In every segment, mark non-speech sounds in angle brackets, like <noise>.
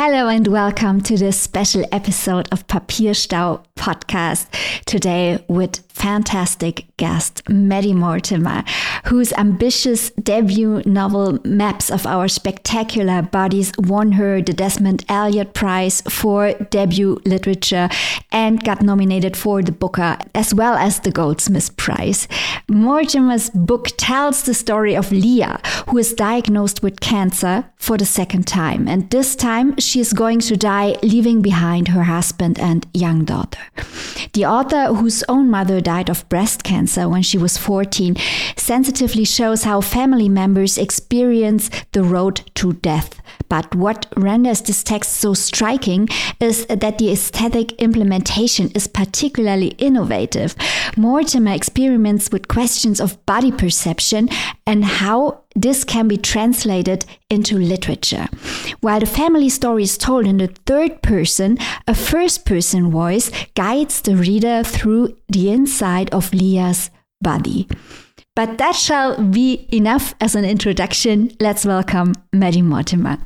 Hello and welcome to this special episode of Papierstau podcast. Today with fantastic guest Maddie Mortimer, whose ambitious debut novel Maps of Our Spectacular Bodies won her the Desmond Elliott Prize for debut literature and got nominated for the Booker as well as the Goldsmith Prize. Mortimer's book tells the story of Leah, who is diagnosed with cancer for the second time, and this time she is going to die, leaving behind her husband and young daughter. The author, whose own mother died of breast cancer when she was 14, sensitively shows how family members experience the road to death. But what renders this text so striking is that the aesthetic implementation is particularly innovative. Mortimer experiments with questions of body perception and how this can be translated into literature. While the family story is told in the third person, a first person voice guides the reader through the inside of Leah's body. But that shall be enough as an introduction. Let's welcome Maddie Mortimer.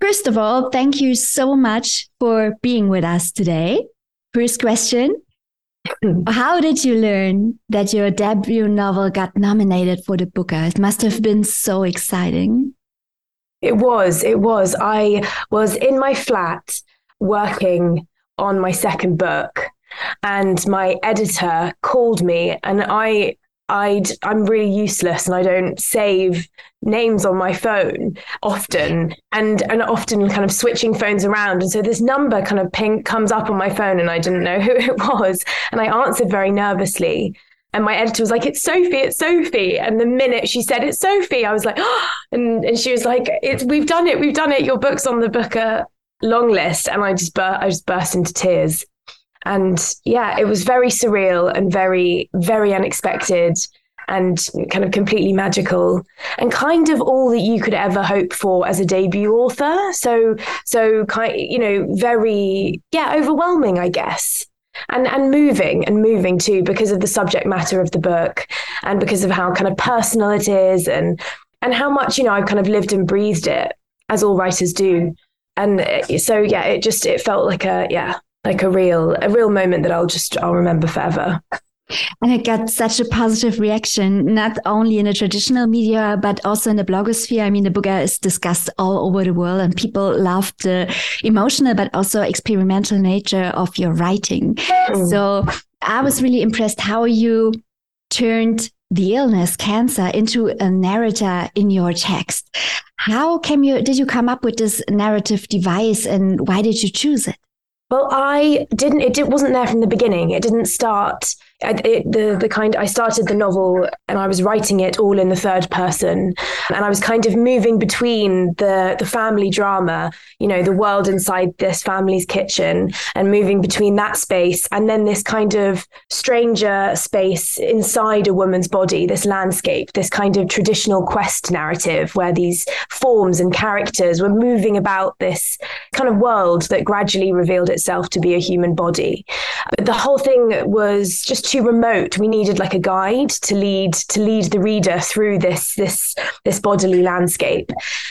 First of all, thank you so much for being with us today. First question <laughs> How did you learn that your debut novel got nominated for the Booker? It must have been so exciting. It was. It was. I was in my flat working on my second book, and my editor called me, and I I'd I'm really useless and I don't save names on my phone often and and often kind of switching phones around and so this number kind of ping comes up on my phone and I didn't know <laughs> who it was and I answered very nervously and my editor was like it's Sophie it's Sophie and the minute she said it's Sophie I was like oh, <gasps> and and she was like it's we've done it we've done it your book's on the booker long list and I just bur- I just burst into tears and yeah, it was very surreal and very, very unexpected and kind of completely magical and kind of all that you could ever hope for as a debut author. So, so kind, you know, very, yeah, overwhelming, I guess. And, and moving and moving too because of the subject matter of the book and because of how kind of personal it is and and how much you know I've kind of lived and breathed it as all writers do and uh, so yeah it just it felt like a yeah like a real a real moment that I'll just I'll remember forever. And it got such a positive reaction, not only in the traditional media, but also in the blogosphere. I mean, the book is discussed all over the world and people love the emotional, but also experimental nature of your writing. Mm. So I was really impressed how you turned the illness, cancer, into a narrator in your text. How came you, did you come up with this narrative device and why did you choose it? Well, I didn't. It, it wasn't there from the beginning. It didn't start it, the the kind I started the novel and I was writing it all in the third person. And I was kind of moving between the the family drama you know the world inside this family's kitchen and moving between that space and then this kind of stranger space inside a woman's body this landscape this kind of traditional quest narrative where these forms and characters were moving about this kind of world that gradually revealed itself to be a human body. But the whole thing was just too remote. We needed like a guide to lead to lead the reader through this this this bodily landscape.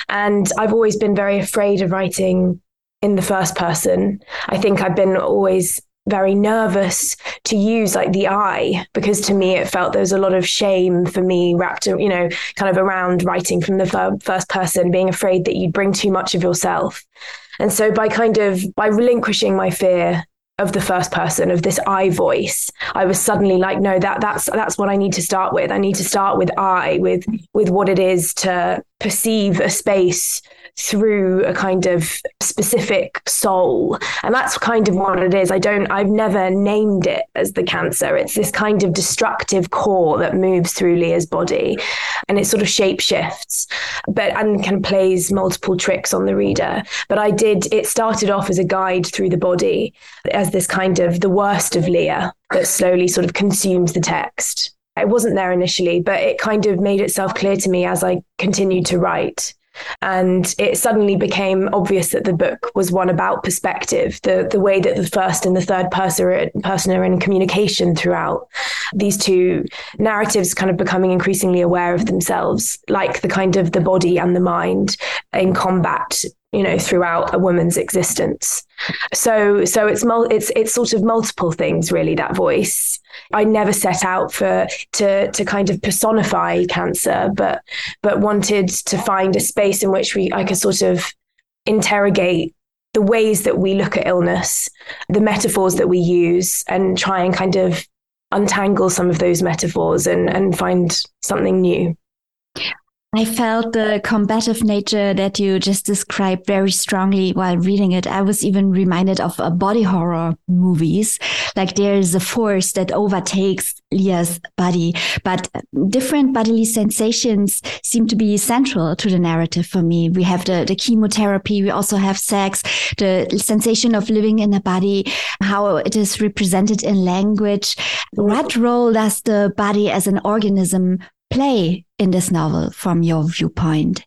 And I've always been very afraid of writing in the first person. I think I've been always very nervous to use like the I because to me it felt there was a lot of shame for me wrapped you know kind of around writing from the first person being afraid that you'd bring too much of yourself and so by kind of by relinquishing my fear of the first person of this I voice, I was suddenly like, no, that that's that's what I need to start with. I need to start with I, with with what it is to perceive a space through a kind of specific soul. And that's kind of what it is. I don't, I've never named it as the cancer. It's this kind of destructive core that moves through Leah's body and it sort of shape shifts, but and kind of plays multiple tricks on the reader. But I did, it started off as a guide through the body as this kind of the worst of Leah that slowly sort of consumes the text. It wasn't there initially, but it kind of made itself clear to me as I continued to write And it suddenly became obvious that the book was one about perspective, the, the way that the first and the third person, person are in communication throughout. These two narratives kind of becoming increasingly aware of themselves, like the kind of the body and the mind in combat you know throughout a woman's existence. So so it's mul- it's it's sort of multiple things really that voice. I never set out for to to kind of personify cancer but but wanted to find a space in which we i could sort of interrogate the ways that we look at illness the metaphors that we use and try and kind of untangle some of those metaphors and and find something new I felt the combative nature that you just described very strongly while reading it. I was even reminded of body horror movies. Like there is a force that overtakes Leah's body, but different bodily sensations seem to be central to the narrative for me. We have the, the chemotherapy. We also have sex, the sensation of living in a body, how it is represented in language. What role does the body as an organism play in this novel from your viewpoint?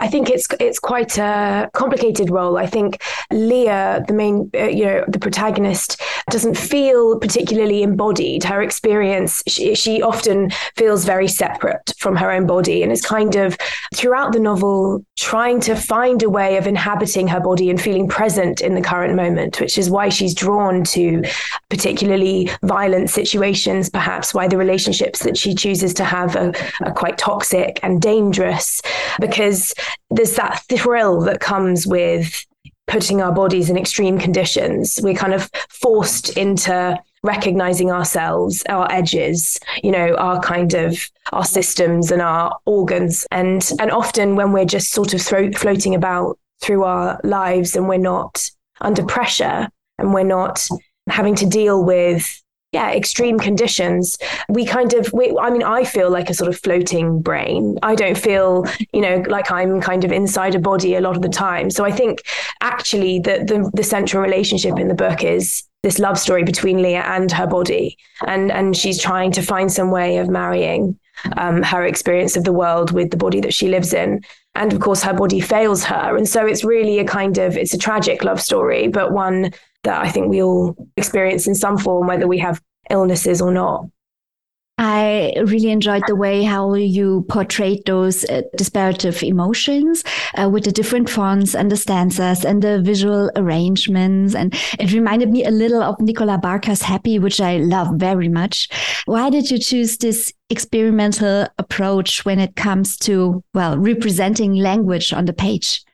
I think it's it's quite a complicated role. I think Leah, the main, uh, you know, the protagonist, doesn't feel particularly embodied. Her experience, she, she often feels very separate from her own body, and is kind of throughout the novel trying to find a way of inhabiting her body and feeling present in the current moment, which is why she's drawn to particularly violent situations. Perhaps why the relationships that she chooses to have are, are quite toxic and dangerous, because there's that thrill that comes with putting our bodies in extreme conditions. We're kind of forced into recognizing ourselves, our edges, you know, our kind of our systems and our organs. And and often when we're just sort of thro- floating about through our lives and we're not under pressure and we're not having to deal with yeah, extreme conditions, we kind of, we, I mean, I feel like a sort of floating brain. I don't feel, you know, like I'm kind of inside a body a lot of the time. So I think actually the, the, the central relationship in the book is this love story between Leah and her body. And, and she's trying to find some way of marrying um, her experience of the world with the body that she lives in. And of course, her body fails her. And so it's really a kind of, it's a tragic love story, but one that I think we all experience in some form, whether we have illnesses or not. I really enjoyed the way how you portrayed those uh, disparative emotions uh, with the different fonts and the stanzas and the visual arrangements. And it reminded me a little of Nicola Barker's Happy, which I love very much. Why did you choose this experimental approach when it comes to, well, representing language on the page?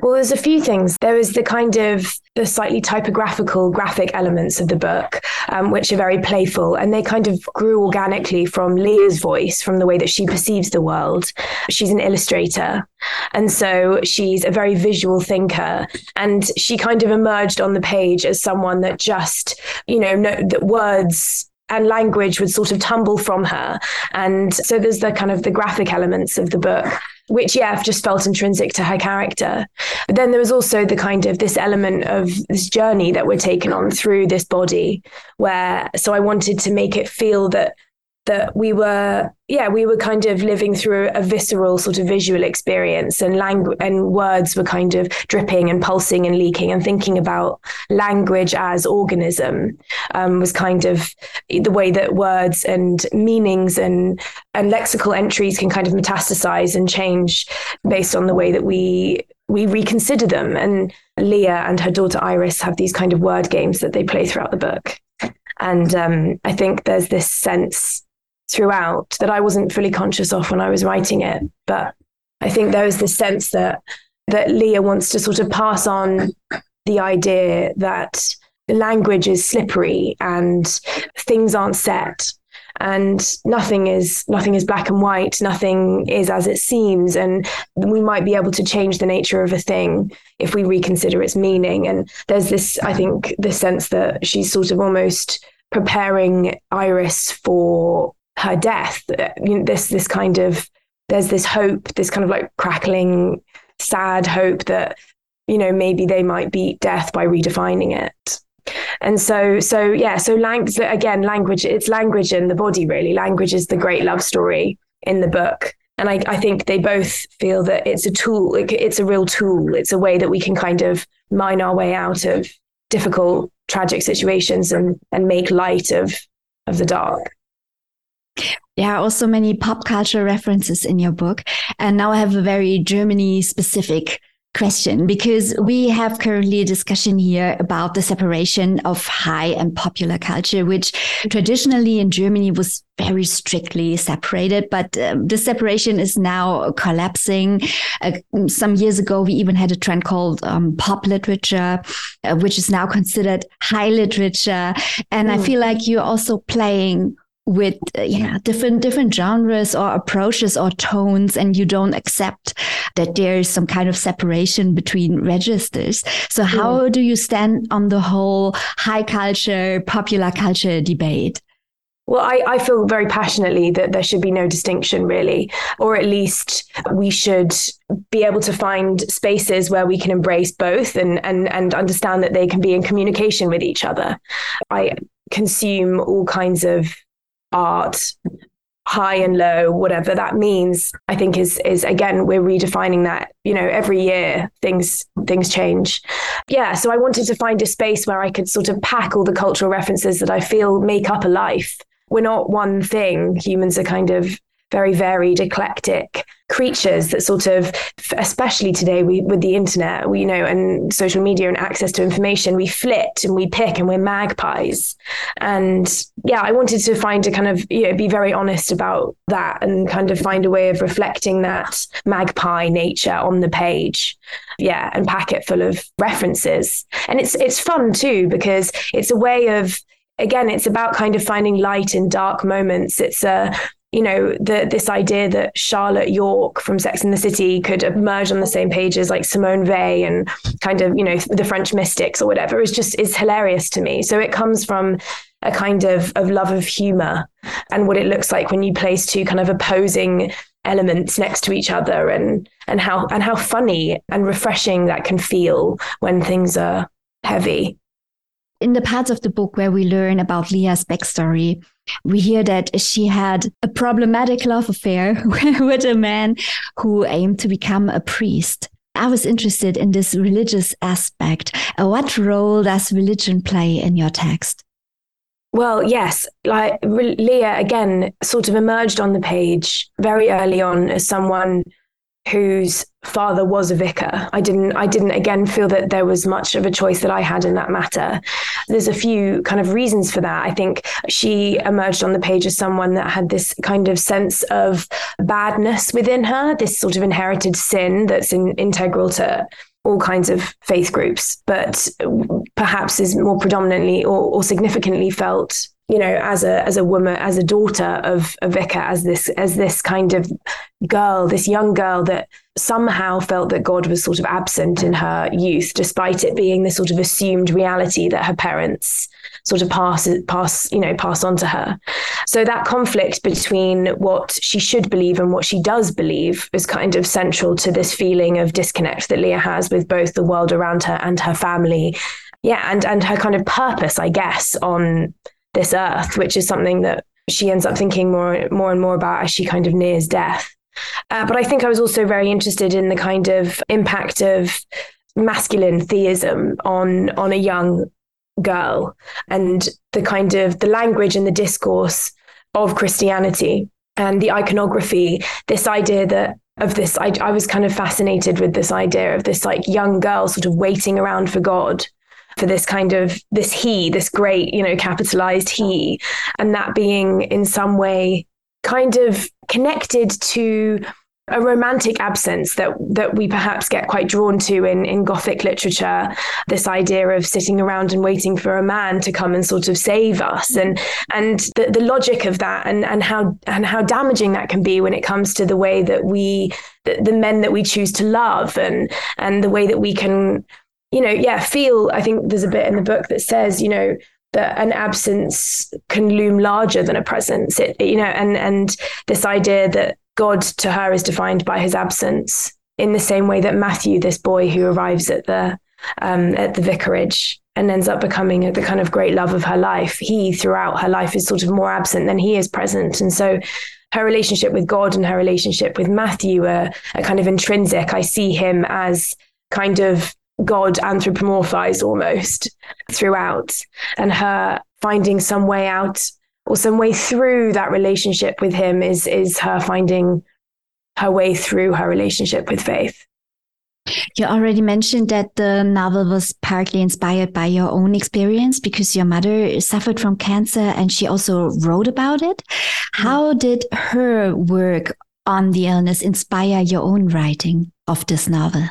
Well, there's a few things. There is the kind of the slightly typographical graphic elements of the book, um, which are very playful, and they kind of grew organically from Leah's voice, from the way that she perceives the world. She's an illustrator, and so she's a very visual thinker, and she kind of emerged on the page as someone that just, you know, no, that words and language would sort of tumble from her. And so there's the kind of the graphic elements of the book, which, yeah, just felt intrinsic to her character. But then there was also the kind of this element of this journey that we're taken on through this body, where so I wanted to make it feel that that we were yeah we were kind of living through a visceral sort of visual experience and language and words were kind of dripping and pulsing and leaking and thinking about language as organism um, was kind of the way that words and meanings and and lexical entries can kind of metastasize and change based on the way that we we reconsider them. And leah and her daughter iris have these kind of word games that they play throughout the book. And um, I think there's this sense throughout that I wasn't fully conscious of when I was writing it. But I think there was this sense that that Leah wants to sort of pass on the idea that language is slippery and things aren't set and nothing is nothing is black and white nothing is as it seems and we might be able to change the nature of a thing if we reconsider its meaning and there's this i think the sense that she's sort of almost preparing iris for her death. You know, this this kind of there's this hope, this kind of like crackling, sad hope that you know maybe they might beat death by redefining it. And so, so yeah, so language again, language. It's language and the body, really. Language is the great love story in the book, And I, I think they both feel that it's a tool, it's a real tool. It's a way that we can kind of mine our way out of difficult, tragic situations and, and make light of, of the dark. There are also many pop culture references in your book. And now I have a very Germany specific question because we have currently a discussion here about the separation of high and popular culture, which traditionally in Germany was very strictly separated, but um, the separation is now collapsing. Uh, some years ago, we even had a trend called um, pop literature, uh, which is now considered high literature. And mm. I feel like you're also playing with uh, yeah different different genres or approaches or tones and you don't accept that there is some kind of separation between registers so how mm. do you stand on the whole high culture popular culture debate well, I, I feel very passionately that there should be no distinction, really, or at least we should be able to find spaces where we can embrace both and, and, and understand that they can be in communication with each other. I consume all kinds of art high and low whatever that means i think is is again we're redefining that you know every year things things change. Yeah so i wanted to find a space where i could sort of pack all the cultural references that i feel make up a life. We're not one thing. Humans are kind of very varied, eclectic creatures that sort of, especially today we, with the internet, we, you know, and social media and access to information, we flit and we pick and we're magpies. And yeah, I wanted to find a kind of, you know, be very honest about that and kind of find a way of reflecting that magpie nature on the page. Yeah, and pack it full of references. And it's it's fun too because it's a way of again it's about kind of finding light in dark moments it's a you know, the, this idea that Charlotte York from Sex and the City could emerge on the same page as like Simone Weil and kind of, you know, the French mystics or whatever is just is hilarious to me. So it comes from a kind of of love of humor and what it looks like when you place two kind of opposing elements next to each other and and how and how funny and refreshing that can feel when things are heavy in the parts of the book where we learn about Leah's backstory, we hear that she had a problematic love affair <laughs> with a man who aimed to become a priest. I was interested in this religious aspect. Uh, what role does religion play in your text? Well, yes, like Leah again sort of emerged on the page very early on as someone whose father was a vicar. I didn't I didn't again feel that there was much of a choice that I had in that matter. There's a few kind of reasons for that. I think she emerged on the page as someone that had this kind of sense of badness within her, this sort of inherited sin that's in, integral to all kinds of faith groups, but perhaps is more predominantly or, or significantly felt you know as a as a woman as a daughter of a vicar as this as this kind of girl this young girl that somehow felt that god was sort of absent in her youth despite it being this sort of assumed reality that her parents sort of pass pass you know pass on to her so that conflict between what she should believe and what she does believe is kind of central to this feeling of disconnect that leah has with both the world around her and her family yeah and and her kind of purpose i guess on this earth, which is something that she ends up thinking more, more and more about as she kind of nears death. Uh, but I think I was also very interested in the kind of impact of masculine theism on on a young girl and the kind of the language and the discourse of Christianity and the iconography. This idea that of this, I, I was kind of fascinated with this idea of this like young girl sort of waiting around for God for this kind of this he, this great, you know, capitalized he, and that being in some way kind of connected to a romantic absence that that we perhaps get quite drawn to in in gothic literature this idea of sitting around and waiting for a man to come and sort of save us and and the, the logic of that and and how and how damaging that can be when it comes to the way that we the, the men that we choose to love and and the way that we can you know, yeah, feel. I think there's a bit in the book that says, you know, that an absence can loom larger than a presence. It, you know, and and this idea that God to her is defined by his absence, in the same way that Matthew, this boy who arrives at the um, at the vicarage, and ends up becoming the kind of great love of her life. He, throughout her life, is sort of more absent than he is present. And so her relationship with God and her relationship with Matthew are, are kind of intrinsic. I see him as kind of God anthropomorphized almost <laughs> throughout, and her finding some way out or some way through that relationship with him is is her finding her way through her relationship with faith. You already mentioned that the novel was partly inspired by your own experience because your mother suffered from cancer and she also wrote about it. How mm. did her work on the illness inspire your own writing of this novel?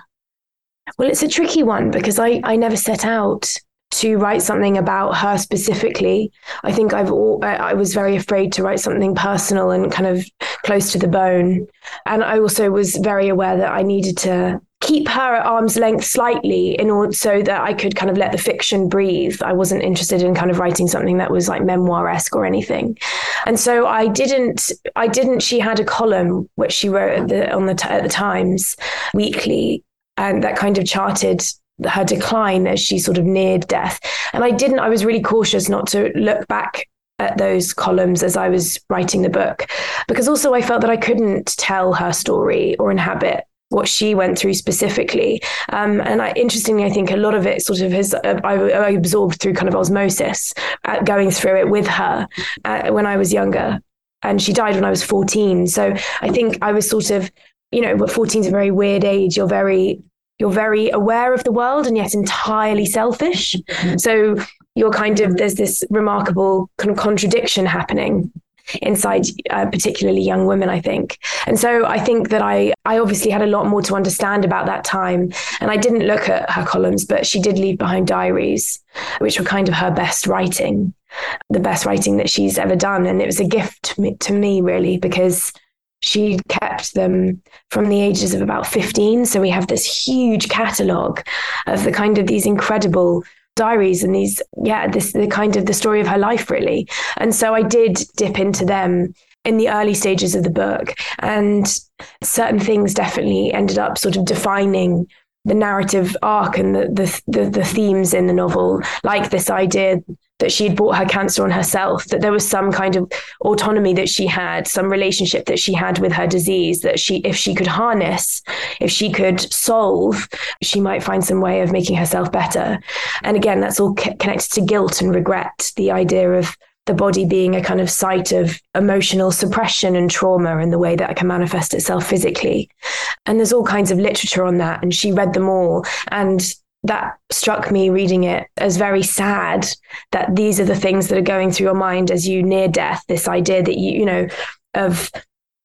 Well, it's a tricky one because I, I never set out to write something about her specifically. I think I've all, I was very afraid to write something personal and kind of close to the bone. And I also was very aware that I needed to keep her at arm's length slightly in order so that I could kind of let the fiction breathe. I wasn't interested in kind of writing something that was like memoir-esque or anything. And so I didn't I didn't she had a column which she wrote at the, on the at the Times weekly and that kind of charted her decline as she sort of neared death. And I didn't I was really cautious not to look back at those columns as I was writing the book because also I felt that I couldn't tell her story or inhabit what she went through specifically. Um, and I, interestingly, I think a lot of it sort of has uh, I, I, absorbed through kind of osmosis, uh, going through it with her uh, when I was younger. And she died when I was 14. So I think I was sort of, you know, 14 is a very weird age. You're very you're very aware of the world and yet entirely selfish. So you're kind of there's this remarkable kind of contradiction happening inside uh, particularly young women i think. And so i think that i i obviously had a lot more to understand about that time. And i didn't look at her columns but she did leave behind diaries which were kind of her best writing the best writing that she's ever done. And it was a gift to me, to me really because she kept them from the ages of about 15 so we have this huge catalogue of the kind of these incredible diaries and these yeah this the kind of the story of her life really. And so i did dip into them in the early stages of the book. And certain things definitely ended up sort of defining the narrative arc and the, the the, the themes in the novel like this idea that she had brought her cancer on herself, that there was some kind of autonomy that she had, some relationship that she had with her disease, that she, if she could harness, if she could solve, she might find some way of making herself better. And again, that's all connected to guilt and regret, the idea of the body being a kind of site of emotional suppression and trauma and the way that it can manifest itself physically. And there's all kinds of literature on that. And she read them all. And that struck me reading it as very sad that these are the things that are going through your mind as you near death this idea that you you know of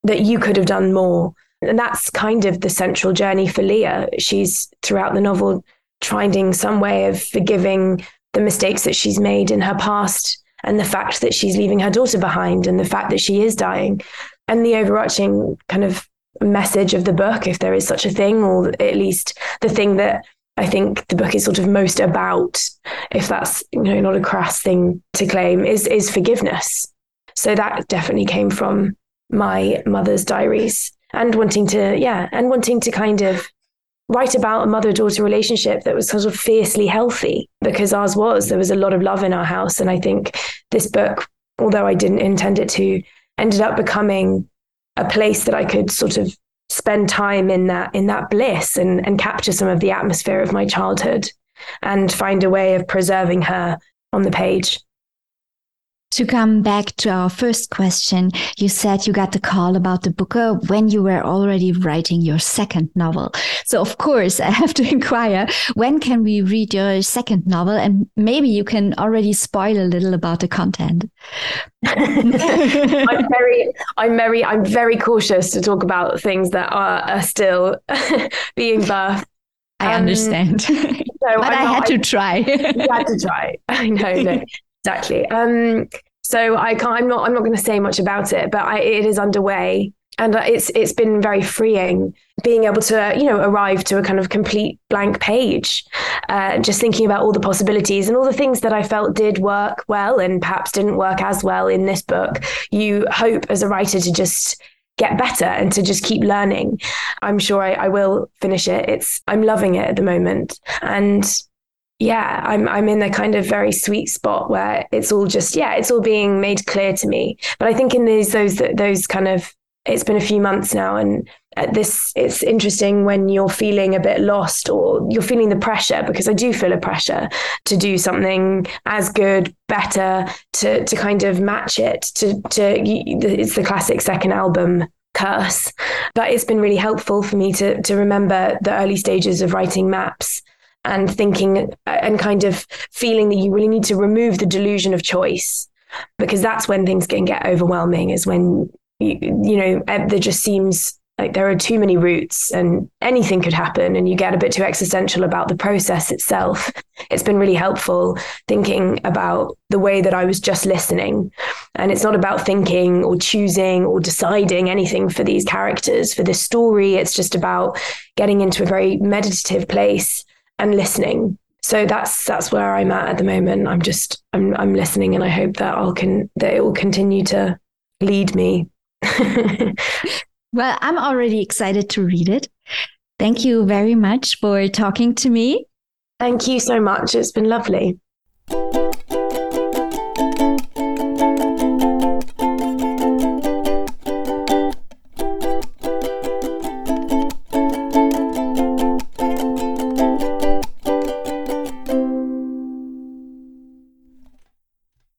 that you could have done more and that's kind of the central journey for leah she's throughout the novel finding some way of forgiving the mistakes that she's made in her past and the fact that she's leaving her daughter behind and the fact that she is dying and the overarching kind of message of the book if there is such a thing or at least the thing that I think the book is sort of most about, if that's you know not a crass thing to claim, is is forgiveness. So that definitely came from my mother's diaries and wanting to, yeah, and wanting to kind of write about a mother daughter relationship that was sort of fiercely healthy because ours was. There was a lot of love in our house. And I think this book, although I didn't intend it to, ended up becoming a place that I could sort of spend time in that in that bliss and and capture some of the atmosphere of my childhood and find a way of preserving her on the page to come back to our first question, you said you got the call about the Booker when you were already writing your second novel. So, of course, <laughs> I have to inquire when can we read your second novel? And maybe you can already spoil a little about the content. I'm very, I'm very, I'm very cautious to talk about things that are, are still <laughs> being birthed. I um, understand. So <laughs> but I'm I had not, to try. you had to try. I know, no exactly. Um, so I can't. I'm not. I'm not going to say much about it, but I, it is underway, and it's it's been very freeing being able to you know arrive to a kind of complete blank page, uh, just thinking about all the possibilities and all the things that I felt did work well and perhaps didn't work as well in this book. You hope as a writer to just get better and to just keep learning. I'm sure I, I will finish it. It's I'm loving it at the moment, and yeah, I'm I'm in the kind of very sweet spot where it's all just yeah, it's all being made clear to me. But I think in these those those kind of it's been a few months now and this it's interesting when you're feeling a bit lost or you're feeling the pressure because I do feel a pressure to do something as good better to to kind of match it to to it's the classic second album curse but it's been really helpful for me to to remember the early stages of writing maps and thinking uh, and kind of feeling that you really need to remove the delusion of choice because that's when things can get overwhelming is when you, you know there just seems like there are too many routes and anything could happen and you get a bit too existential about the process itself. It's been really helpful thinking about the way that i was just listening. And it's not about thinking or choosing or deciding anything for these characters for this story. It's just about getting into a very meditative place and listening. So that's that's where I'm at at the moment. I'm just I'm I'm listening, and I hope that I'll can that it will continue to lead me. <laughs> well, I'm already excited to read it. Thank you very much for talking to me. Thank you so much. It's been lovely.